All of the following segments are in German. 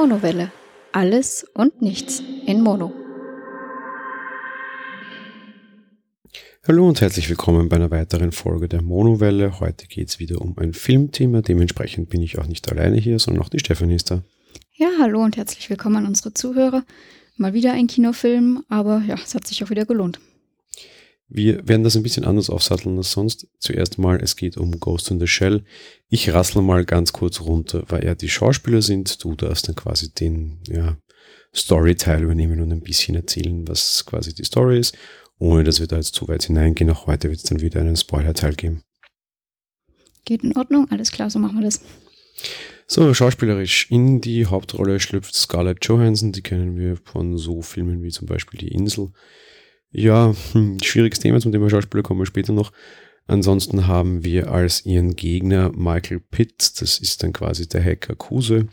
Monowelle. Alles und nichts in Mono. Hallo und herzlich willkommen bei einer weiteren Folge der Monowelle. Heute geht es wieder um ein Filmthema. Dementsprechend bin ich auch nicht alleine hier, sondern auch die Stefanie ist da. Ja, hallo und herzlich willkommen an unsere Zuhörer. Mal wieder ein Kinofilm, aber ja, es hat sich auch wieder gelohnt. Wir werden das ein bisschen anders aufsatteln als sonst. Zuerst mal, es geht um Ghost in the Shell. Ich rassle mal ganz kurz runter, weil er die Schauspieler sind. Du darfst dann quasi den ja, Story-Teil übernehmen und ein bisschen erzählen, was quasi die Story ist, ohne dass wir da jetzt zu weit hineingehen. Auch heute wird es dann wieder einen Spoiler-Teil geben. Geht in Ordnung, alles klar, so machen wir das. So, schauspielerisch. In die Hauptrolle schlüpft Scarlett Johansson. Die kennen wir von so Filmen wie zum Beispiel Die Insel. Ja, hm, schwieriges Thema, zum Thema Schauspieler kommen wir später noch. Ansonsten haben wir als ihren Gegner Michael Pitt, das ist dann quasi der Hacker Kuse.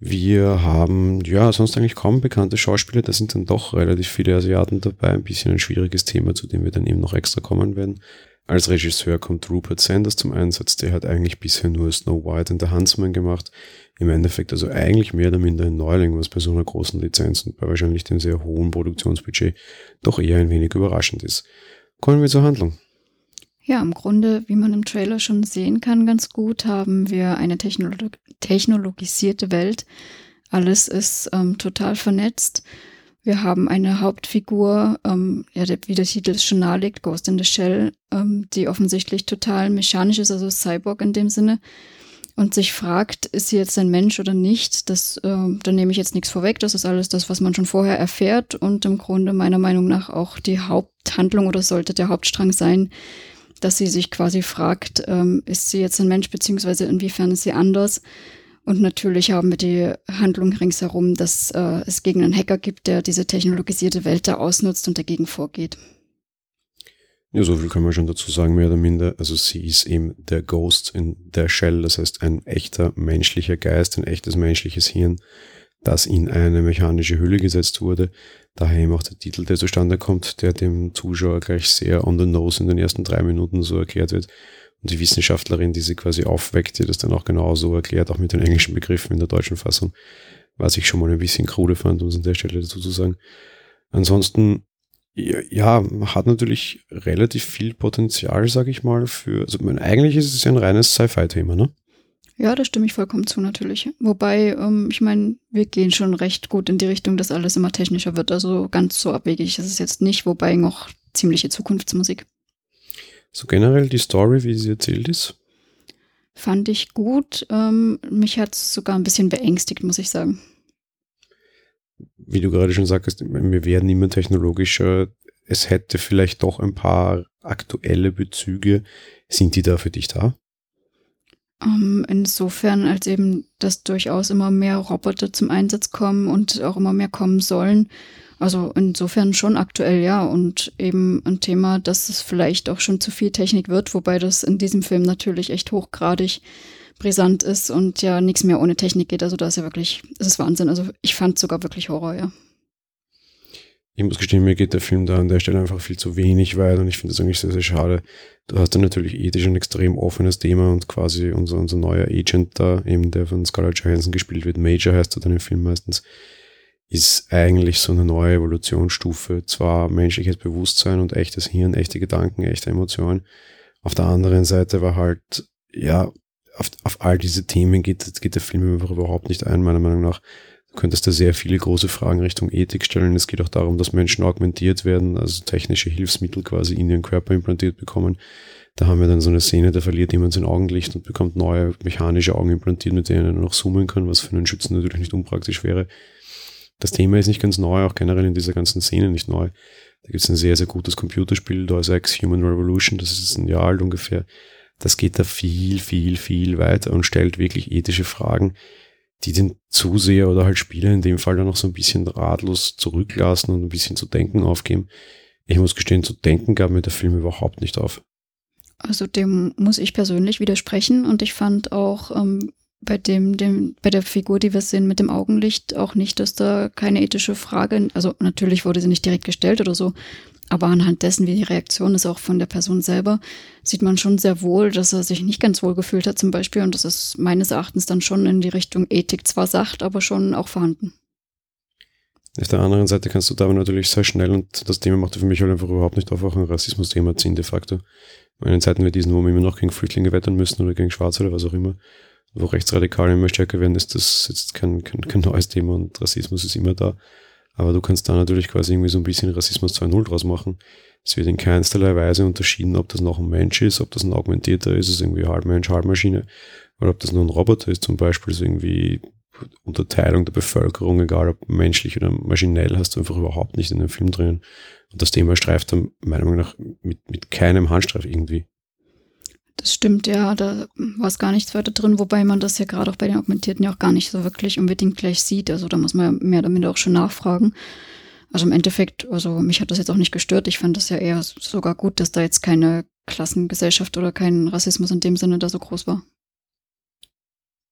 Wir haben, ja, sonst eigentlich kaum bekannte Schauspieler, da sind dann doch relativ viele Asiaten dabei, ein bisschen ein schwieriges Thema, zu dem wir dann eben noch extra kommen werden. Als Regisseur kommt Rupert Sanders zum Einsatz, der hat eigentlich bisher nur Snow White and the Huntsman gemacht. Im Endeffekt also eigentlich mehr oder minder ein Neuling, was bei so einer großen Lizenz und bei wahrscheinlich dem sehr hohen Produktionsbudget doch eher ein wenig überraschend ist. Kommen wir zur Handlung. Ja, im Grunde, wie man im Trailer schon sehen kann, ganz gut, haben wir eine Technolog technologisierte Welt. Alles ist ähm, total vernetzt. Wir haben eine Hauptfigur, ähm, ja, wie der Titel schon nahelegt, Ghost in the Shell, ähm, die offensichtlich total mechanisch ist, also Cyborg in dem Sinne, und sich fragt, ist sie jetzt ein Mensch oder nicht, das, äh, da nehme ich jetzt nichts vorweg, das ist alles das, was man schon vorher erfährt und im Grunde meiner Meinung nach auch die Haupthandlung oder sollte der Hauptstrang sein, dass sie sich quasi fragt, ähm, ist sie jetzt ein Mensch, beziehungsweise inwiefern ist sie anders? Und natürlich haben wir die Handlung ringsherum, dass äh, es gegen einen Hacker gibt, der diese technologisierte Welt da ausnutzt und dagegen vorgeht. Ja, so viel können wir schon dazu sagen, mehr oder minder. Also sie ist eben der Ghost in der Shell, das heißt ein echter menschlicher Geist, ein echtes menschliches Hirn, das in eine mechanische Hülle gesetzt wurde. Daher eben auch der Titel, der zustande kommt, der dem Zuschauer gleich sehr on the nose in den ersten drei Minuten so erklärt wird. Und die Wissenschaftlerin, die sie quasi aufweckt, die das dann auch genauso erklärt, auch mit den englischen Begriffen in der deutschen Fassung, was ich schon mal ein bisschen krude fand, um es an der Stelle dazu zu sagen. Ansonsten, ja, hat natürlich relativ viel Potenzial, sag ich mal, für, also mein, eigentlich ist es ja ein reines Sci-Fi-Thema, ne? Ja, da stimme ich vollkommen zu, natürlich. Wobei, ähm, ich meine, wir gehen schon recht gut in die Richtung, dass alles immer technischer wird. Also ganz so abwegig ist es jetzt nicht, wobei noch ziemliche Zukunftsmusik. So generell die Story, wie sie erzählt ist? Fand ich gut. Ähm, mich hat es sogar ein bisschen beängstigt, muss ich sagen. Wie du gerade schon sagst, wir werden immer technologischer. Es hätte vielleicht doch ein paar aktuelle Bezüge. Sind die da für dich da? Um, ähm, insofern, als eben, dass durchaus immer mehr Roboter zum Einsatz kommen und auch immer mehr kommen sollen. Also insofern schon aktuell, ja. Und eben ein Thema, dass es vielleicht auch schon zu viel Technik wird, wobei das in diesem Film natürlich echt hochgradig brisant ist und ja nichts mehr ohne Technik geht. Also da ist ja wirklich, es ist Wahnsinn. Also ich fand sogar wirklich Horror, ja ich muss gestehen, mir geht der Film da an der Stelle einfach viel zu wenig weit und ich finde das eigentlich sehr, sehr schade. Du hast dann natürlich ethisch ein extrem offenes Thema und quasi unser, unser neuer Agent da, eben der von Scarlett Johansson gespielt wird, Major heißt er dann im Film meistens, ist eigentlich so eine neue Evolutionsstufe. Zwar menschliches Bewusstsein und echtes Hirn, echte Gedanken, echte Emotionen. Auf der anderen Seite war halt, ja, auf, auf all diese Themen geht, geht der Film überhaupt nicht ein, meiner Meinung nach könntest du sehr viele große Fragen Richtung Ethik stellen. Es geht auch darum, dass Menschen augmentiert werden, also technische Hilfsmittel quasi in ihren Körper implantiert bekommen. Da haben wir dann so eine Szene, da verliert jemand sein Augenlicht und bekommt neue mechanische Augen implantiert, mit denen er noch zoomen kann, was für einen Schützen natürlich nicht unpraktisch wäre. Das Thema ist nicht ganz neu, auch generell in dieser ganzen Szene nicht neu. Da gibt es ein sehr, sehr gutes Computerspiel, Deus Ex Human Revolution, das ist ein Jahr alt ungefähr. Das geht da viel, viel, viel weiter und stellt wirklich ethische Fragen, die den Zuseher oder halt Spieler in dem Fall dann noch so ein bisschen ratlos zurücklassen und ein bisschen zu denken aufgeben. Ich muss gestehen, zu denken gab mir der Film überhaupt nicht auf. Also dem muss ich persönlich widersprechen und ich fand auch ähm, bei dem, dem, bei der Figur, die wir sehen mit dem Augenlicht, auch nicht, dass da keine ethische Frage, also natürlich wurde sie nicht direkt gestellt oder so, Aber anhand dessen, wie die Reaktion ist, auch von der Person selber, sieht man schon sehr wohl, dass er sich nicht ganz wohl gefühlt hat zum Beispiel. Und das ist meines Erachtens dann schon in die Richtung Ethik zwar sacht, aber schon auch vorhanden. Auf der anderen Seite kannst du dabei natürlich sehr schnell, und das Thema macht für mich halt einfach überhaupt nicht auf, auch ein Rassismus-Thema ziehen de facto. In Zeiten wie diesen, wo wir immer noch gegen Flüchtlinge wettern müssen oder gegen Schwarze oder was auch immer, wo Rechtsradikale immer stärker werden, ist das jetzt kein, kein, kein neues Thema und Rassismus ist immer da. Aber du kannst da natürlich quasi irgendwie so ein bisschen Rassismus 2.0 draus machen. Es wird in keinsterlei Weise unterschieden, ob das noch ein Mensch ist, ob das ein augmentierter ist, ist irgendwie halb Mensch, halb Maschine, oder ob das nur ein Roboter ist zum Beispiel, ist irgendwie Unterteilung der Bevölkerung, egal ob menschlich oder maschinell, hast du einfach überhaupt nicht in dem Film drinnen. Und das Thema streift dann meiner Meinung nach mit, mit keinem Handstreif irgendwie. Das stimmt, ja, da war es gar nichts weiter drin, wobei man das ja gerade auch bei den Augmentierten ja auch gar nicht so wirklich unbedingt gleich sieht. Also da muss man ja mehr oder minder auch schon nachfragen. Also im Endeffekt, also mich hat das jetzt auch nicht gestört. Ich fand das ja eher sogar gut, dass da jetzt keine Klassengesellschaft oder kein Rassismus in dem Sinne da so groß war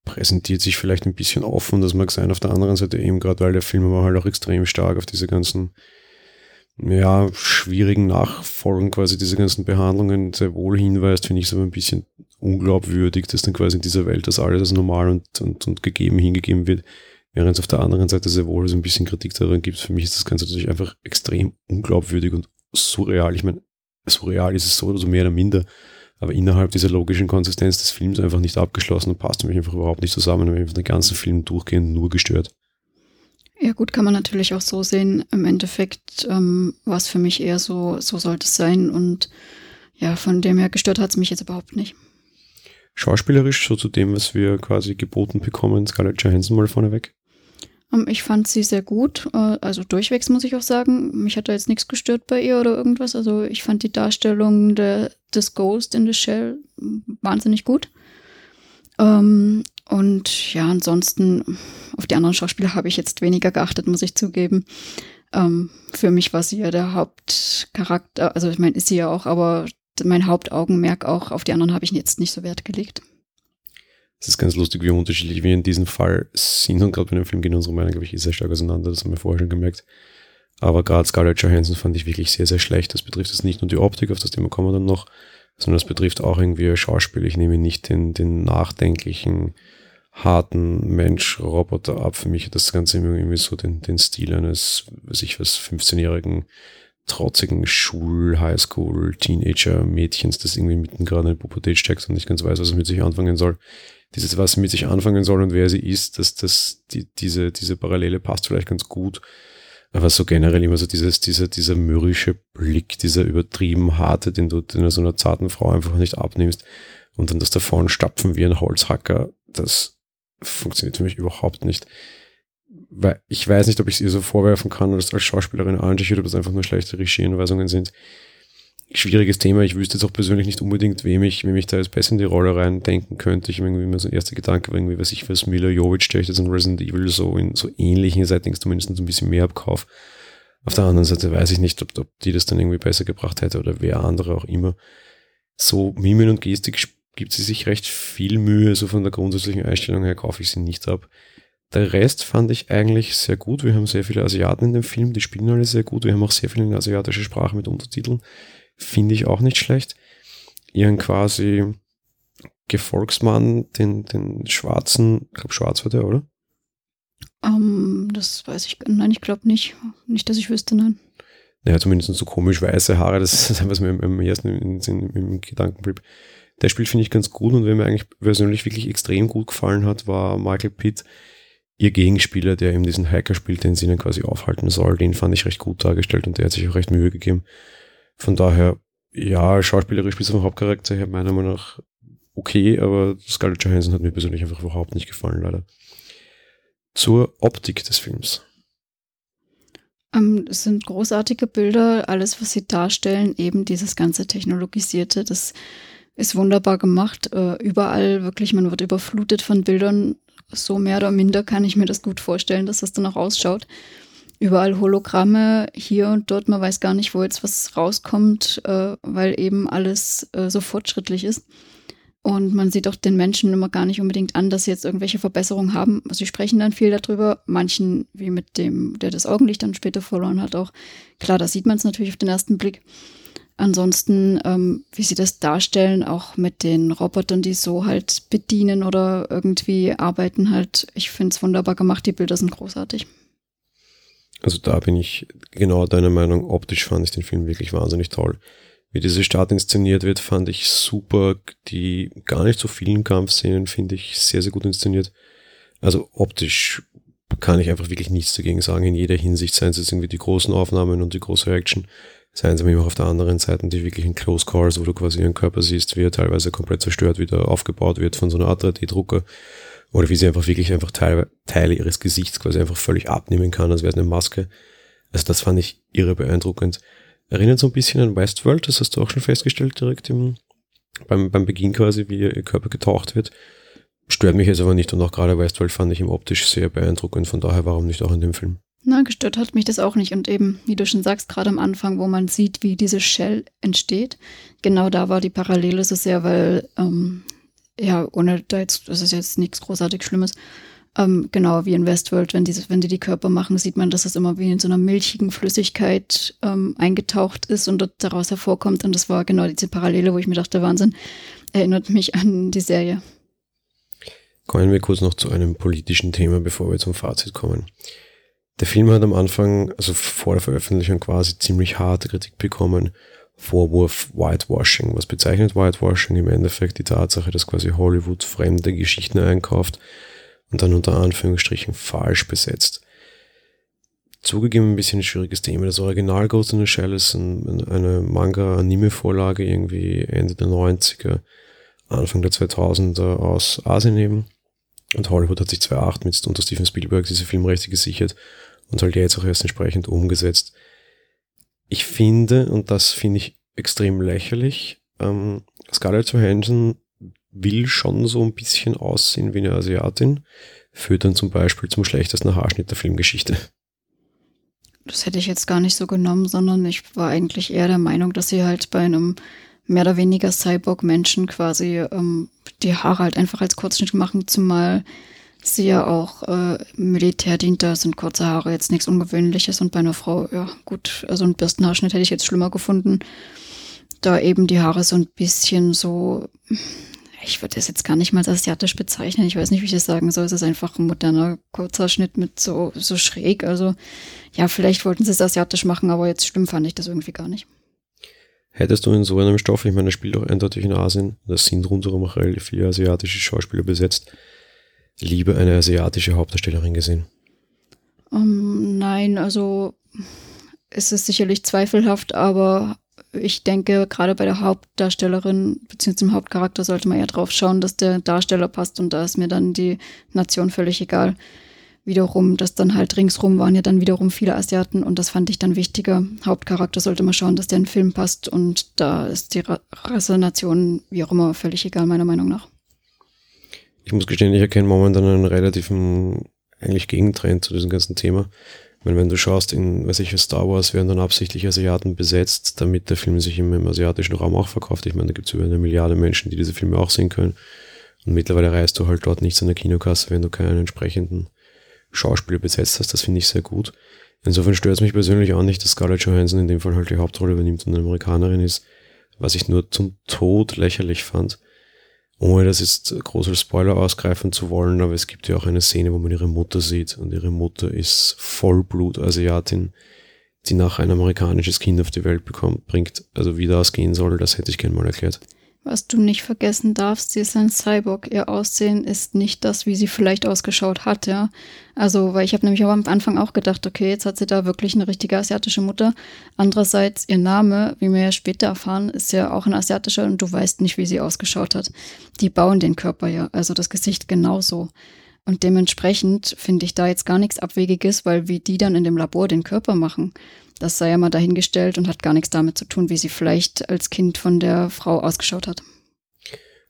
präsentiert sich vielleicht ein bisschen offen, das mag sein. Auf der anderen Seite eben gerade, weil der Film aber halt auch extrem stark auf diese ganzen, ja, schwierigen Nachfolgen, quasi diese ganzen Behandlungen sehr wohl hinweist, finde ich es aber ein bisschen unglaubwürdig, dass dann quasi in dieser Welt das alles als normal und, und, und gegeben hingegeben wird. Während es auf der anderen Seite sehr wohl so ein bisschen Kritik daran gibt. Für mich ist das Ganze natürlich einfach extrem unglaubwürdig und surreal. Ich meine, surreal ist es so oder so mehr oder minder aber innerhalb dieser logischen Konsistenz des Films einfach nicht abgeschlossen und passt für mich einfach überhaupt nicht zusammen und mich den ganzen Film durchgehend nur gestört. Ja, gut, kann man natürlich auch so sehen. Im Endeffekt ähm, war es für mich eher so, so sollte es sein und ja, von dem her gestört hat es mich jetzt überhaupt nicht. Schauspielerisch, so zu dem, was wir quasi geboten bekommen, Scarlett Johansson mal vorneweg? Ähm, ich fand sie sehr gut, äh, also durchwegs muss ich auch sagen. Mich hat da jetzt nichts gestört bei ihr oder irgendwas. Also ich fand die Darstellung der, des Ghost in the Shell wahnsinnig gut. Ähm, und ja, ansonsten auf die anderen Schauspieler habe ich jetzt weniger geachtet, muss ich zugeben. Ähm, für mich war sie ja der Hauptcharakter, also ich meine, ist sie ja auch, aber mein Hauptaugenmerk auch auf die anderen habe ich jetzt nicht so Wert gelegt. Es ist ganz lustig, wie unterschiedlich wir in diesem Fall sind. Und gerade bei dem Film gehen unsere Meinungen, glaube ich, sehr stark auseinander. Das haben wir vorher schon gemerkt. Aber gerade Scarlett Johansson fand ich wirklich sehr, sehr schlecht. Das betrifft jetzt nicht nur die Optik, auf das Thema kommen wir dann noch, sondern das betrifft auch irgendwie Schauspiel. Ich nehme nicht den, den nachdenklichen, harten Mensch-Roboter ab. Für mich hat das Ganze irgendwie so den, den Stil eines, weiß ich was, 15-jährigen, trotzigen Schul-, Highschool-, Teenager-Mädchens, das irgendwie mitten gerade in der Pubertät steckt und nicht ganz weiß, was es mit sich anfangen soll dieses, was mit sich anfangen soll und wer sie ist, dass das, die, diese, diese Parallele passt vielleicht ganz gut. Aber so generell immer so dieses, dieser, dieser mürrische Blick, dieser übertrieben harte, den du den so einer zarten Frau einfach nicht abnimmst und dann das davon stapfen wie ein Holzhacker, das funktioniert für mich überhaupt nicht. Weil ich weiß nicht, ob ich es ihr so vorwerfen kann oder als Schauspielerin anschaue, ob es einfach nur schlechte Regieanweisungen sind schwieriges Thema. Ich wüsste jetzt auch persönlich nicht unbedingt, wem ich, wem ich da jetzt besser in die Rolle rein denken könnte. Ich habe irgendwie immer so ein erster Gedanke irgendwie, was ich für Mila Jovic, der ich jetzt in Resident Evil so in so ähnlichen Settings zumindest ein bisschen mehr abkauf. Auf der anderen Seite weiß ich nicht, ob, ob die das dann irgendwie besser gebracht hätte oder wer andere auch immer. So Mimen und Gestik gibt sie sich recht viel Mühe, so von der grundsätzlichen Einstellung her kaufe ich sie nicht ab. Der Rest fand ich eigentlich sehr gut. Wir haben sehr viele Asiaten in dem Film, die spielen alle sehr gut. Wir haben auch sehr viel in asiatischer Sprache mit Untertiteln. Finde ich auch nicht schlecht. Ihren quasi Gefolgsmann, den, den schwarzen, ich glaube schwarz war der, oder? Um, ähm, das weiß ich, nein, ich glaube nicht. Nicht, dass ich wüsste, nein. Naja, zumindest so komisch weiße Haare, das ist was mir im ersten im, im, im Gedanken blieb. Der spielt, finde ich, ganz gut und wer mir eigentlich persönlich wirklich extrem gut gefallen hat, war Michael Pitt, ihr Gegenspieler, der eben diesen Hacker spielt, den sie ihnen quasi aufhalten soll. Den fand ich recht gut dargestellt und der hat sich auch recht Mühe gegeben. Von daher, ja, schauspielerisch bis zum Hauptcharakter her meiner Meinung nach okay, aber Scarlett Johansson hat mir persönlich einfach überhaupt nicht gefallen, leider. Zur Optik des Films. Ähm, es sind großartige Bilder, alles, was sie darstellen, eben dieses ganze Technologisierte, das ist wunderbar gemacht. Äh, überall wirklich, man wird überflutet von Bildern. So mehr oder minder kann ich mir das gut vorstellen, dass das dann auch ausschaut überall Hologramme hier und dort. Man weiß gar nicht, wo jetzt was rauskommt, äh, weil eben alles äh, so fortschrittlich ist. Und man sieht auch den Menschen immer gar nicht unbedingt an, dass sie jetzt irgendwelche Verbesserungen haben. Also sie sprechen dann viel darüber. Manchen, wie mit dem, der das Augenlicht dann später verloren hat, auch. Klar, da sieht man es natürlich auf den ersten Blick. Ansonsten, ähm, wie sie das darstellen, auch mit den Robotern, die so halt bedienen oder irgendwie arbeiten, halt, ich finde es wunderbar gemacht. Die Bilder sind großartig. Also da bin ich genau deiner Meinung. Optisch fand ich den Film wirklich wahnsinnig toll. Wie diese Stadt inszeniert wird, fand ich super. Die gar nicht so vielen Kampfszenen finde ich sehr, sehr gut inszeniert. Also optisch kann ich einfach wirklich nichts dagegen sagen in jeder Hinsicht. Seien es jetzt irgendwie die großen Aufnahmen und die große Action, seien es aber immer auf der anderen Seite die wirklichen Close Calls, wo du quasi ihren Körper siehst, wie er teilweise komplett zerstört wieder aufgebaut wird von so einer Art 3D-Drucker. Oder wie sie einfach wirklich einfach Teile, Teile ihres Gesichts quasi einfach völlig abnehmen kann, als wäre es eine Maske. Also das fand ich irre beeindruckend. Erinnert so ein bisschen an Westworld, das hast du auch schon festgestellt direkt im, beim, beim Beginn quasi, wie ihr Körper getaucht wird. Stört mich jetzt aber nicht und auch gerade Westworld fand ich im optisch sehr beeindruckend, von daher warum nicht auch in dem Film? Na, gestört hat mich das auch nicht. Und eben, wie du schon sagst, gerade am Anfang, wo man sieht, wie diese Shell entsteht, genau da war die Parallele so sehr, weil, ähm, ja, ohne da jetzt, das ist jetzt nichts großartig Schlimmes, ähm, genau wie in Westworld, wenn, diese, wenn die die Körper machen, sieht man, dass es immer wie in so einer milchigen Flüssigkeit ähm, eingetaucht ist und daraus hervorkommt. Und das war genau diese Parallele, wo ich mir dachte, Wahnsinn, erinnert mich an die Serie. Kommen wir kurz noch zu einem politischen Thema, bevor wir zum Fazit kommen. Der Film hat am Anfang, also vor der Veröffentlichung quasi ziemlich harte Kritik bekommen. Vorwurf Whitewashing. Was bezeichnet Whitewashing? Im Endeffekt die Tatsache, dass quasi Hollywood fremde Geschichten einkauft und dann unter Anführungsstrichen falsch besetzt. Zugegeben ein bisschen ein schwieriges Thema. Das Original Ghost in the Shell ist ein, eine Manga-Anime-Vorlage irgendwie Ende der 90er, Anfang der 2000er aus Asien eben. Und Hollywood hat sich 2008 mit unter Steven Spielberg diese Filmrechte gesichert und halt jetzt auch erst entsprechend umgesetzt. Ich finde, und das finde ich extrem lächerlich, ähm, Scarlett Johansson will schon so ein bisschen aussehen wie eine Asiatin, führt dann zum Beispiel zum schlechtesten Haarschnitt der Filmgeschichte. Das hätte ich jetzt gar nicht so genommen, sondern ich war eigentlich eher der Meinung, dass sie halt bei einem mehr oder weniger Cyborg-Menschen quasi ähm, die Haare halt einfach als Kurzschnitt machen, zumal sie ja auch äh, da sind kurze Haare jetzt nichts Ungewöhnliches und bei einer Frau, ja gut, also ein Bürstenhaarschnitt hätte ich jetzt schlimmer gefunden, da eben die Haare so ein bisschen so ich würde das jetzt gar nicht mal asiatisch bezeichnen. Ich weiß nicht, wie ich das sagen soll. Es ist einfach ein moderner kurzer Schnitt mit so, so schräg. Also ja, vielleicht wollten sie es asiatisch machen, aber jetzt schlimm fand ich das irgendwie gar nicht. Hättest du in so einem Stoff, ich meine, das spielt auch eindeutig in Asien, das sind rundherum auch relativ viele asiatische Schauspieler besetzt, lieber eine asiatische Hauptdarstellerin gesehen? Um, ähm, nein, also es ist sicherlich zweifelhaft, aber ich denke, gerade bei der Hauptdarstellerin bzw. dem Hauptcharakter sollte man ja drauf schauen, dass der Darsteller passt und da ist mir dann die Nation völlig egal. Wiederum, dass dann halt ringsrum waren ja dann wiederum viele Asiaten und das fand ich dann wichtiger. Hauptcharakter sollte man schauen, dass der in den Film passt und da ist die Rasse, Nation, wie auch immer, völlig egal, meiner Meinung nach. Ich muss gestehen, ich erkenne momentan einen relativen, eigentlich Gegentrend zu diesem ganzen Thema. Ich meine, wenn du schaust, in, weiß ich, Star Wars werden dann absichtlich Asiaten besetzt, damit der Film sich im, im asiatischen Raum auch verkauft. Ich meine, da gibt es über eine Milliarde Menschen, die diese Filme auch sehen können. Und mittlerweile reist du halt dort nichts an der Kinokasse, wenn du keinen entsprechenden Schauspieler besetzt hast. Das finde ich sehr gut. Insofern stört es mich persönlich auch nicht, dass Scarlett Johansson in dem Fall halt die Hauptrolle übernimmt und eine Amerikanerin ist, was ich nur zum Tod lächerlich fand ohne das jetzt groß als Spoiler ausgreifen zu wollen, aber es gibt ja auch eine Szene, wo man ihre Mutter sieht und ihre Mutter ist Vollblut-Asiatin, die nach ein amerikanisches Kind auf die Welt bekommt, bringt. Also wie das gehen soll, das hätte ich gerne mal erklärt. Was du nicht vergessen darfst, sie ist ein Cyborg. Ihr Aussehen ist nicht das, wie sie vielleicht ausgeschaut hat, ja. Also, weil ich habe nämlich am Anfang auch gedacht, okay, jetzt hat sie da wirklich eine richtige asiatische Mutter. Andererseits, ihr Name, wie wir ja später erfahren, ist ja auch ein asiatischer und du weißt nicht, wie sie ausgeschaut hat. Die bauen den Körper ja, also das Gesicht genauso. Und dementsprechend finde ich da jetzt gar nichts Abwegiges, weil wie die dann in dem Labor den Körper machen, das sei ja mal dahingestellt und hat gar nichts damit zu tun, wie sie vielleicht als Kind von der Frau ausgeschaut hat.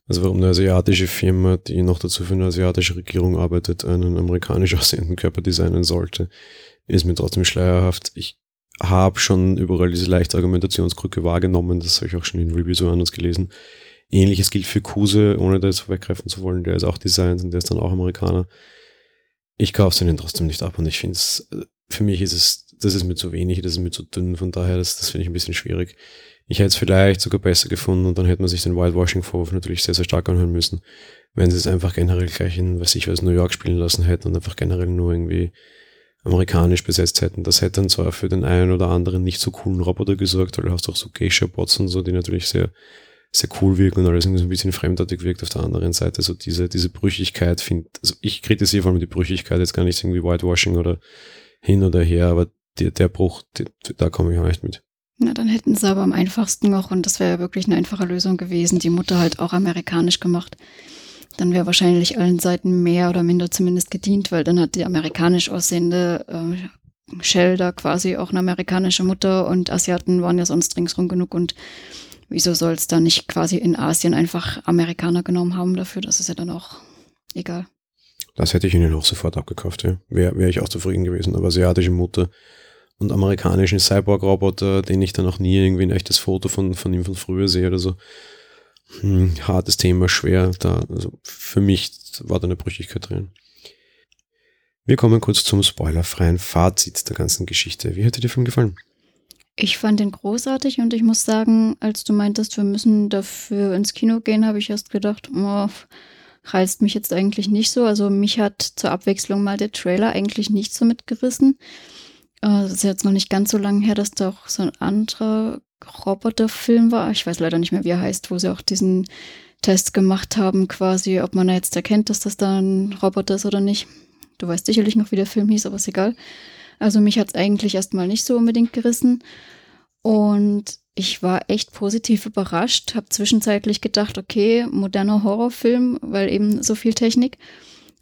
Also warum eine asiatische Firma, die noch dazu für eine asiatische Regierung arbeitet, einen amerikanisch aussehenden Körper designen sollte, ist mir trotzdem schleierhaft. Ich habe schon überall diese leichte Argumentationskrücke wahrgenommen, das habe ich auch schon in Reviews anders gelesen. Ähnliches gilt für Kuse, ohne da jetzt weggreifen zu wollen. Der ist auch Designs und der ist dann auch Amerikaner. Ich kaufe es ihnen trotzdem nicht ab und ich finde es, für mich ist es, das ist mir zu wenig, das ist mir zu dünn, von daher, das, das finde ich ein bisschen schwierig. Ich hätte es vielleicht sogar besser gefunden und dann hätte man sich den Whitewashing-Vorwurf natürlich sehr, sehr stark anhören müssen, wenn sie es einfach generell gleich in, was ich weiß, New York spielen lassen hätten und einfach generell nur irgendwie amerikanisch besetzt hätten. Das hätte dann zwar für den einen oder anderen nicht so coolen Roboter gesorgt, weil du hast auch so Geisha-Bots und so, die natürlich sehr, sehr cool wirken und alles irgendwie so ein bisschen fremdartig wirkt auf der anderen Seite. So diese, diese Brüchigkeit finde, also ich kritisiere vor allem die Brüchigkeit, jetzt gar nicht irgendwie Whitewashing oder hin oder her, aber der, der Bruch, der, da komme ich auch nicht mit. Na, dann hätten sie aber am einfachsten noch, und das wäre ja wirklich eine einfache Lösung gewesen, die Mutter halt auch amerikanisch gemacht dann wäre wahrscheinlich allen Seiten mehr oder minder zumindest gedient, weil dann hat die amerikanisch aussehende äh, Shell da quasi auch eine amerikanische Mutter und Asiaten waren ja sonst ringsrum genug und wieso soll es da nicht quasi in Asien einfach Amerikaner genommen haben dafür? Das ist ja dann auch egal. Das hätte ich ihnen auch sofort abgekauft, ja. Wäre wär ich auch zufrieden gewesen. Aber asiatische Mutter und amerikanischen Cyborg-Roboter, den ich dann auch nie irgendwie ein echtes Foto von, von ihm von früher sehe oder so, hm, hartes Thema, schwer. Da, also für mich war da eine Brüchigkeit drin. Wir kommen kurz zum spoilerfreien Fazit der ganzen Geschichte. Wie hat dir der Film gefallen? Ich fand den großartig und ich muss sagen, als du meintest, wir müssen dafür ins Kino gehen, habe ich erst gedacht, oh, reizt mich jetzt eigentlich nicht so. Also mich hat zur Abwechslung mal der Trailer eigentlich nicht so mitgerissen. Äh, es ist jetzt noch nicht ganz so lange her, dass da auch so ein anderer Roboterfilm war. Ich weiß leider nicht mehr, wie er heißt, wo sie auch diesen Test gemacht haben, quasi, ob man jetzt erkennt, dass das da ein Roboter ist oder nicht. Du weißt sicherlich noch, wie der Film hieß, aber ist egal. Also mich hat es eigentlich erstmal nicht so unbedingt gerissen. Und ich war echt positiv überrascht, habe zwischenzeitlich gedacht, okay, moderner Horrorfilm, weil eben so viel Technik,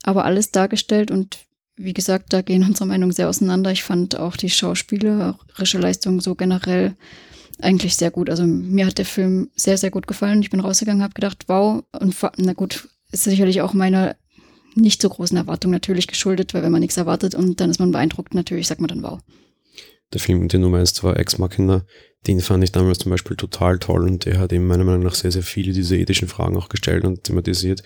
aber alles dargestellt und wie gesagt, da gehen unsere Meinungen sehr auseinander. Ich fand auch die schauspielerische Leistung so generell eigentlich sehr gut. Also mir hat der Film sehr, sehr gut gefallen. Ich bin rausgegangen, habe gedacht, wow. Und na gut, ist sicherlich auch meiner nicht so großen Erwartung natürlich geschuldet, weil wenn man nichts erwartet und dann ist man beeindruckt, natürlich sagt man dann wow. Der Film, den du meinst, war Ex Machina. Den fand ich damals zum Beispiel total toll und der hat eben meiner Meinung nach sehr, sehr viele dieser ethischen Fragen auch gestellt und thematisiert.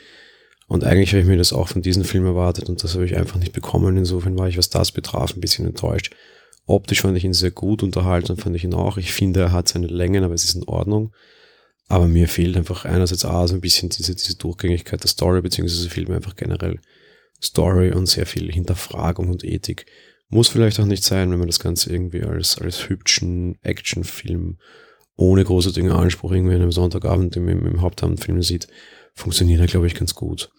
Und eigentlich habe ich mir das auch von diesem Film erwartet und das habe ich einfach nicht bekommen. Insofern war ich, was das betraf, ein bisschen enttäuscht. Optisch fand ich ihn sehr gut, unterhalten fand ich ihn auch. Ich finde, er hat seine Längen, aber es ist in Ordnung. Aber mir fehlt einfach einerseits A, so ein bisschen diese, diese Durchgängigkeit der Story, beziehungsweise fehlt mir einfach generell Story und sehr viel Hinterfragung und Ethik. Muss vielleicht auch nicht sein, wenn man das Ganze irgendwie als, als hübschen Actionfilm ohne großartigen Anspruch irgendwie an einem Sonntagabend im, im Hauptabendfilm sieht, funktioniert er, glaube ich, ganz gut.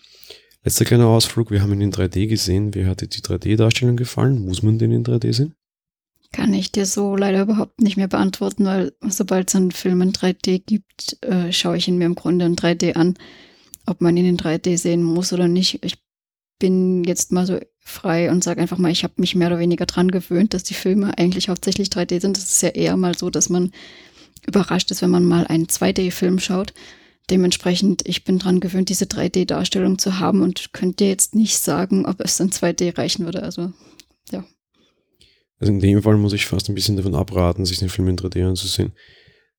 Letzter kleiner Ausflug, wir haben ihn in 3D gesehen. Wie hat dir die 3D-Darstellung gefallen? Muss man den in 3D sehen? Kann ich dir so leider überhaupt nicht mehr beantworten, weil sobald es einen Film in 3D gibt, äh, schaue ich ihn mir im Grunde in 3D an. Ob man ihn in 3D sehen muss oder nicht. Ich bin jetzt mal so frei und sage einfach mal, ich habe mich mehr oder weniger dran gewöhnt, dass die Filme eigentlich hauptsächlich 3D sind. Das ist ja eher mal so, dass man überrascht ist, wenn man mal einen 2D-Film schaut. Dementsprechend, ich bin dran gewöhnt, diese 3D-Darstellung zu haben und könnte jetzt nicht sagen, ob es in 2D reichen würde. Also, ja. Also in dem Fall muss ich fast ein bisschen davon abraten, sich den Film in 3D anzusehen,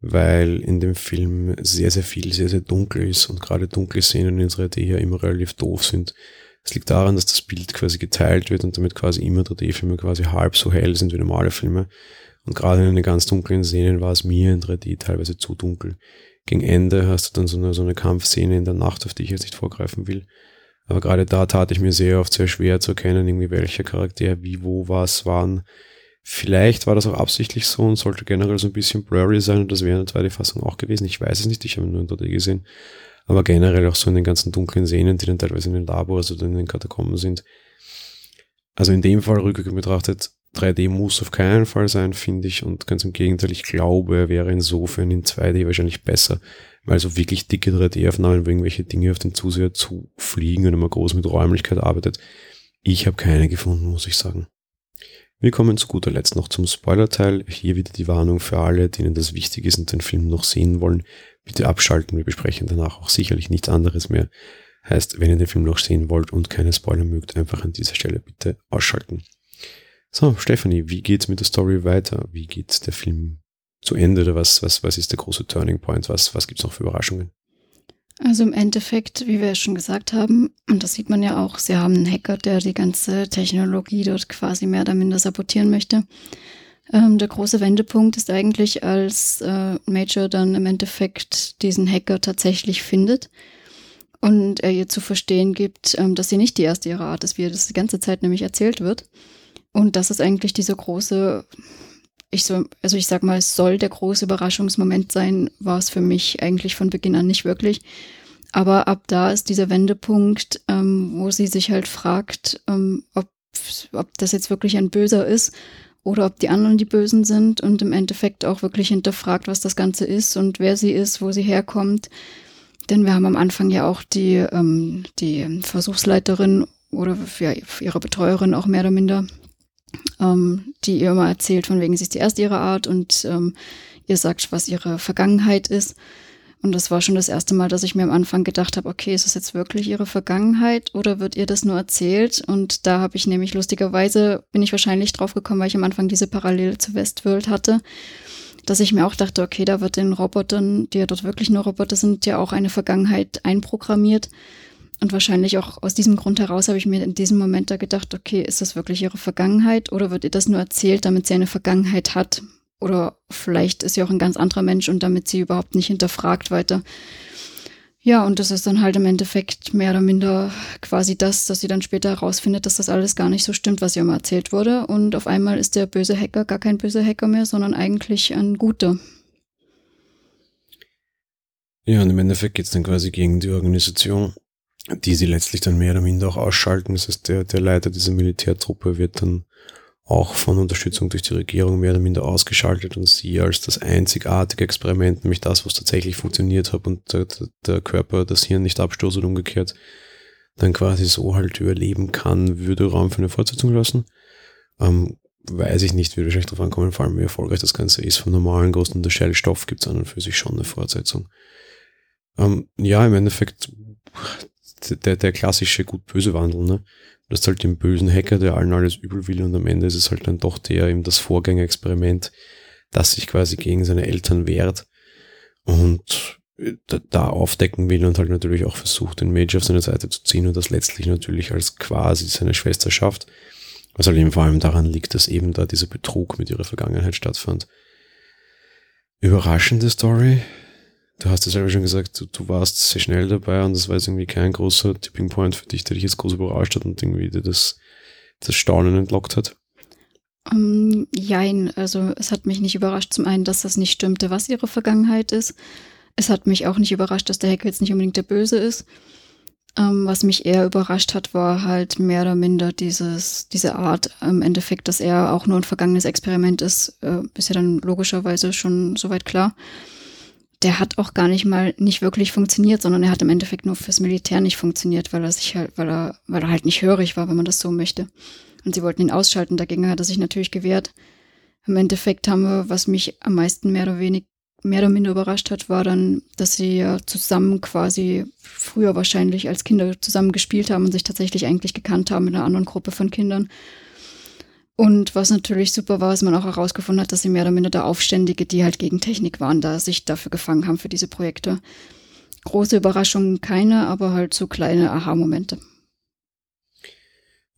weil in dem Film sehr, sehr viel, sehr, sehr dunkel ist und gerade dunkle Szenen in 3D ja immer relativ doof sind. Es liegt daran, dass das Bild quasi geteilt wird und damit quasi immer 3D-Filme quasi halb so hell sind wie normale Filme. Und gerade in den ganz dunklen Szenen war es mir in 3D teilweise zu dunkel. Gegen Ende hast du dann so eine, so eine Kampfszene in der Nacht, auf die ich jetzt nicht vorgreifen will. Aber gerade da tat ich mir sehr oft sehr schwer zu erkennen, irgendwie welcher Charakter wie, wo, was, wann. Vielleicht war das auch absichtlich so und sollte generell so ein bisschen blurry sein und das wäre in der zweiten Fassung auch gewesen. Ich weiß es nicht, ich habe nur in 3D gesehen. Aber generell auch so in den ganzen dunklen Szenen, die dann teilweise in den Labors oder in den Katakomben sind. Also in dem Fall rückwärts betrachtet, 3D muss auf keinen Fall sein, finde ich. Und ganz im Gegenteil, ich glaube, er wäre insofern in 2D wahrscheinlich besser, weil so wirklich dicke 3D-Aufnahmen, wo irgendwelche Dinge auf den Zuseher zu fliegen, wenn man groß mit Räumlichkeit arbeitet. Ich habe keine gefunden, muss ich sagen. Wir kommen zu guter Letzt noch zum Spoiler-Teil. Hier wieder die Warnung für alle, denen das wichtig ist und den Film noch sehen wollen. Bitte abschalten, wir besprechen danach auch sicherlich nichts anderes mehr. Heißt, wenn ihr den Film noch sehen wollt und keine Spoiler mögt, einfach an dieser Stelle bitte ausschalten. So, Stephanie, wie geht's mit der Story weiter? Wie geht der Film zu Ende oder was, was, was ist der große Turning Point? Was, was gibt's noch für Überraschungen? Also im Endeffekt, wie wir schon gesagt haben, und das sieht man ja auch, sie haben einen Hacker, der die ganze Technologie dort quasi mehr oder minder sabotieren möchte. Ähm, der große Wendepunkt ist eigentlich, als äh, Major dann im Endeffekt diesen Hacker tatsächlich findet und er ihr zu verstehen gibt, ähm, dass sie nicht die erste ihrer Art ist, wie ihr das die ganze Zeit nämlich erzählt wird. Und das ist eigentlich dieser große, ich so, also ich sag mal, es soll der große Überraschungsmoment sein, war es für mich eigentlich von Beginn an nicht wirklich. Aber ab da ist dieser Wendepunkt, ähm, wo sie sich halt fragt, ähm, ob, ob das jetzt wirklich ein Böser ist oder ob die anderen die Bösen sind und im Endeffekt auch wirklich hinterfragt, was das Ganze ist und wer sie ist, wo sie herkommt. Denn wir haben am Anfang ja auch die, ähm, die Versuchsleiterin oder ja, ihre Betreuerin auch mehr oder minder, ähm, die ihr immer erzählt, von wegen sie ist die erste ihrer Art und ähm, ihr sagt, was ihre Vergangenheit ist. Und das war schon das erste Mal, dass ich mir am Anfang gedacht habe, okay, ist das jetzt wirklich ihre Vergangenheit oder wird ihr das nur erzählt? Und da habe ich nämlich lustigerweise, bin ich wahrscheinlich drauf gekommen, weil ich am Anfang diese Parallele zu Westworld hatte, dass ich mir auch dachte, okay, da wird den Robotern, die ja dort wirklich nur Roboter sind, ja auch eine Vergangenheit einprogrammiert. Und wahrscheinlich auch aus diesem Grund heraus habe ich mir in diesem Moment da gedacht, okay, ist das wirklich ihre Vergangenheit oder wird ihr das nur erzählt, damit sie eine Vergangenheit hat? Oder vielleicht ist sie auch ein ganz anderer Mensch und damit sie überhaupt nicht hinterfragt weiter. Ja, und das ist dann halt im Endeffekt mehr oder minder quasi das, dass sie dann später herausfindet, dass das alles gar nicht so stimmt, was ihr immer erzählt wurde. Und auf einmal ist der böse Hacker gar kein böser Hacker mehr, sondern eigentlich ein guter. Ja, und im Endeffekt geht es dann quasi gegen die Organisation, die sie letztlich dann mehr oder minder auch ausschalten. Das heißt, der, der Leiter dieser Militärtruppe wird dann auch von Unterstützung durch die Regierung mehr oder minder ausgeschaltet und sie als das einzigartige Experiment, nämlich das, was tatsächlich funktioniert hat und der, der Körper das Hirn nicht abstoßt und umgekehrt, dann quasi so halt überleben kann, würde Raum für eine Fortsetzung lassen. Ähm, weiß ich nicht, würde wahrscheinlich darauf ankommen, vor allem wie erfolgreich das Ganze ist. Vom normalen großen Unterstellstoff gibt es an und für sich schon eine Fortsetzung. Ähm, ja, im Endeffekt der, der klassische gut-böse Wandel, ne? Du hast halt den bösen Hacker, der allen alles übel will und am Ende ist es halt dann doch der, eben das Vorgängerexperiment, das sich quasi gegen seine Eltern wehrt und da aufdecken will und halt natürlich auch versucht, den Major auf seine Seite zu ziehen und das letztlich natürlich als quasi seine Schwester schafft. Was halt eben vor allem daran liegt, dass eben da dieser Betrug mit ihrer Vergangenheit stattfand. Überraschende Story, du hast ja selber schon gesagt, du, du, warst sehr schnell dabei und das war jetzt irgendwie kein großer Tipping Point für dich, der dich jetzt groß überrascht hat und irgendwie dir das, das Staunen entlockt hat. Um, ähm, jein, also es hat mich nicht überrascht, zum einen, dass das nicht stimmte, was ihre Vergangenheit ist. Es hat mich auch nicht überrascht, dass der Hacker jetzt nicht unbedingt der Böse ist. Um, ähm, was mich eher überrascht hat, war halt mehr oder minder dieses, diese Art im Endeffekt, dass er auch nur ein vergangenes Experiment ist, äh, ist ja dann logischerweise schon soweit klar der hat auch gar nicht mal nicht wirklich funktioniert, sondern er hat im Endeffekt nur fürs Militär nicht funktioniert, weil er sich halt, weil er, weil er halt nicht hörig war, wenn man das so möchte. Und sie wollten ihn ausschalten, dagegen hat er sich natürlich gewehrt. Im Endeffekt haben wir, was mich am meisten mehr oder wenig, mehr oder minder überrascht hat, war dann, dass sie ja zusammen quasi früher wahrscheinlich als Kinder zusammen gespielt haben und sich tatsächlich eigentlich gekannt haben mit einer anderen Gruppe von Kindern und was natürlich super war, ist man auch herausgefunden hat, dass sie mehr oder minder der Aufständige, die halt gegen Technik waren, da sich dafür gefangen haben für diese Projekte. Große Überraschungen keine, aber halt so kleine Aha-Momente.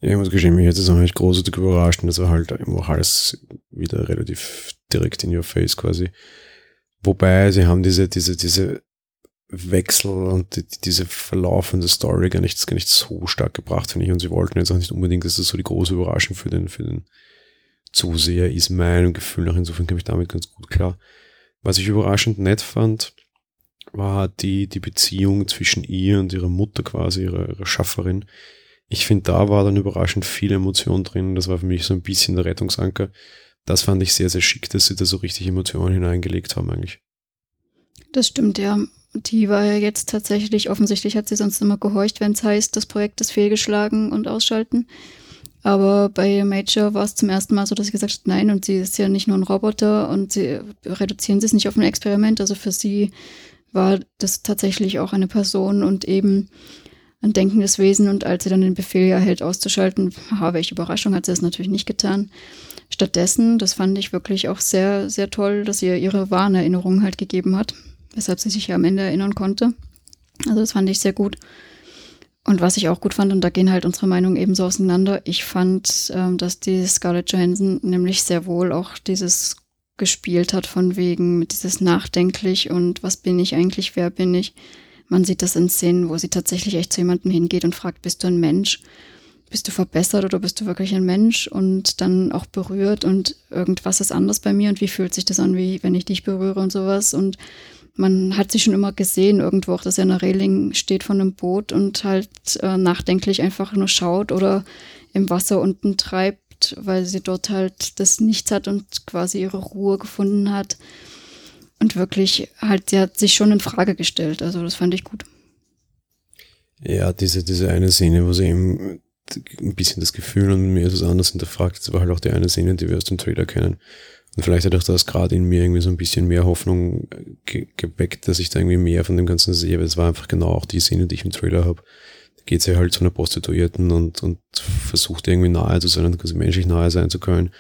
Ja, ich muss gestehen, mich jetzt ist auch nicht großartig überrascht und das war halt auch alles wieder relativ direkt in your face quasi. Wobei sie haben diese, diese, diese Wechsel und die, diese verlaufende Story gar nicht, gar nicht so stark gebracht, finde ich. Und sie wollten jetzt auch nicht unbedingt, dass das so die große Überraschung für den, für den Zuseher ist, mein Gefühl nach. Insofern komme ich damit ganz gut klar. Was ich überraschend nett fand, war die, die Beziehung zwischen ihr und ihrer Mutter quasi, ihrer, ihrer Schafferin. Ich finde, da war dann überraschend viel Emotion drin. Das war für mich so ein bisschen der Rettungsanker. Das fand ich sehr, sehr schick, dass sie da so richtig Emotionen hineingelegt haben eigentlich. Das stimmt, ja. Die war ja jetzt tatsächlich, offensichtlich hat sie sonst immer gehorcht, wenn es heißt, das Projekt ist fehlgeschlagen und ausschalten. Aber bei Major war es zum ersten Mal so, dass sie gesagt hat, nein, und sie ist ja nicht nur ein Roboter und sie reduzieren sie es nicht auf ein Experiment. Also für sie war das tatsächlich auch eine Person und eben ein denkendes Wesen. Und als sie dann den Befehl erhält, auszuschalten, ha, welche Überraschung, hat sie das natürlich nicht getan. Stattdessen, das fand ich wirklich auch sehr, sehr toll, dass sie ihr ihre Warnerinnerung halt gegeben hat weshalb sie sich ja am Ende erinnern konnte. Also das fand ich sehr gut. Und was ich auch gut fand, und da gehen halt unsere Meinungen ebenso auseinander, ich fand, ähm, dass die Scarlett Johansson nämlich sehr wohl auch dieses gespielt hat von wegen dieses nachdenklich und was bin ich eigentlich, wer bin ich. Man sieht das in Szenen, wo sie tatsächlich echt zu jemandem hingeht und fragt, bist du ein Mensch? Bist du verbessert oder bist du wirklich ein Mensch? Und dann auch berührt und irgendwas ist anders bei mir und wie fühlt sich das an, wie wenn ich dich berühre und sowas. Und man hat sie schon immer gesehen, irgendwo auch, dass er in der Reling steht von einem Boot und halt äh, nachdenklich einfach nur schaut oder im Wasser unten treibt, weil sie dort halt das Nichts hat und quasi ihre Ruhe gefunden hat. Und wirklich halt, sie hat sich schon in Frage gestellt. Also das fand ich gut. Ja, diese, diese eine Szene, wo sie eben ein bisschen das Gefühl und mir ist es anders hinterfragt, das war halt auch die eine Szene, die wir aus dem Trailer kennen und vielleicht hat auch das gerade in mir irgendwie so ein bisschen mehr Hoffnung ge geweckt, dass ich da irgendwie mehr von dem Ganzen sehe, aber es war einfach genau auch die Szene, die ich im Trailer habe. Da geht sie halt zu einer Prostituierten und, und versucht irgendwie nahe zu sein und quasi menschlich nahe sein zu können.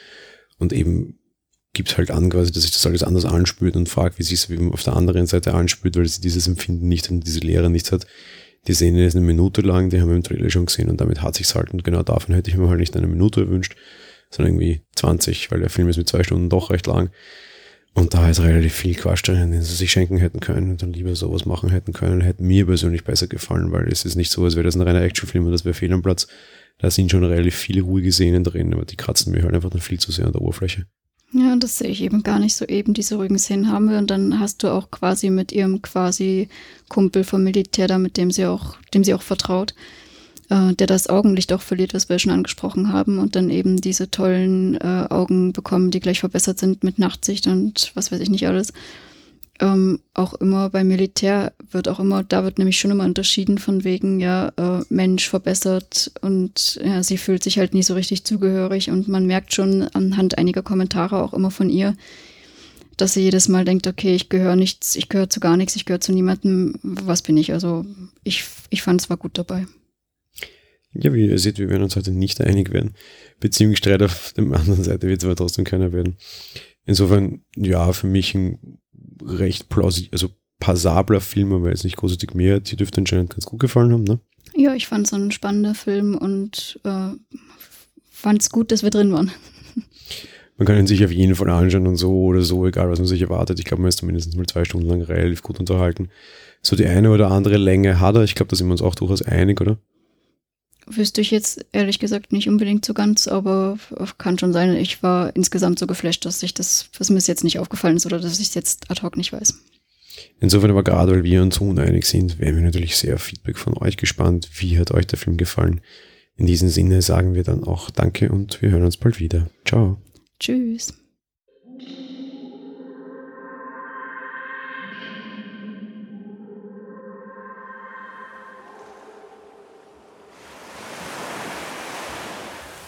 Und eben gibt halt an, quasi, dass sich das alles anders anspürt und fragt, wie sie es auf der anderen Seite anspürt, weil sie dieses Empfinden nicht und diese Lehre nicht hat. Die Szene ist eine Minute lang, die haben wir im Trailer schon gesehen und damit hat sich's halt und genau davon hätte ich mir halt nicht eine Minute erwünscht, sondern irgendwie 20, weil der Film ist mit zwei Stunden doch recht lang. Und da ist relativ viel Quatsch drin, den sie sich schenken hätten können und dann lieber sowas machen hätten können, hätte mir persönlich besser gefallen, weil es ist nicht so, als wäre das ein reiner Actionfilm und das wäre fehl am Platz. Da sind schon relativ viele ruhige Szenen drin, aber die kratzen mir halt einfach dann viel zu sehr an der Oberfläche. Ja, das sehe ich eben gar nicht so eben. Diese ruhigen Szenen haben wir und dann hast du auch quasi mit ihrem quasi Kumpel vom Militär da, mit dem sie auch, dem sie auch vertraut, äh, der das Augenlicht auch verliert, was wir schon angesprochen haben, und dann eben diese tollen äh, Augen bekommen, die gleich verbessert sind mit Nachtsicht und was weiß ich nicht alles. Ähm, auch immer beim Militär wird auch immer, da wird nämlich schon immer unterschieden von wegen, ja, äh, Mensch verbessert und ja, sie fühlt sich halt nie so richtig zugehörig und man merkt schon anhand einiger Kommentare auch immer von ihr, dass sie jedes Mal denkt, okay, ich gehöre nichts, ich gehöre zu gar nichts, ich gehöre zu niemandem, was bin ich? Also ich, ich fand es war gut dabei. Ja, wie ihr seht, wir werden uns heute nicht einig werden. Beziehungsstreit auf der anderen Seite wird es aber trotzdem keiner werden. Insofern, ja, für mich ein recht plausibel, also passabler Film, aber jetzt nicht großartig mehr. Die dürfte anscheinend ganz gut gefallen haben, ne? Ja, ich fand es ein spannender Film und äh, fand es gut, dass wir drin waren. Man kann ihn sich auf jeden Fall anschauen und so oder so, egal was man sich erwartet. Ich glaube, man ist zumindest mal zwei Stunden lang relativ gut unterhalten. So die eine oder andere Länge hat er. Ich glaube, da sind wir uns auch durchaus einig, oder? Wüsste ich jetzt ehrlich gesagt nicht unbedingt so ganz, aber kann schon sein. Ich war insgesamt so geflasht, dass ich das, was mir jetzt nicht aufgefallen ist oder dass ich es jetzt ad hoc nicht weiß. Insofern aber gerade, weil wir uns uneinig sind, wären wir natürlich sehr auf Feedback von euch gespannt. Wie hat euch der Film gefallen? In diesem Sinne sagen wir dann auch Danke und wir hören uns bald wieder. Ciao. Tschüss.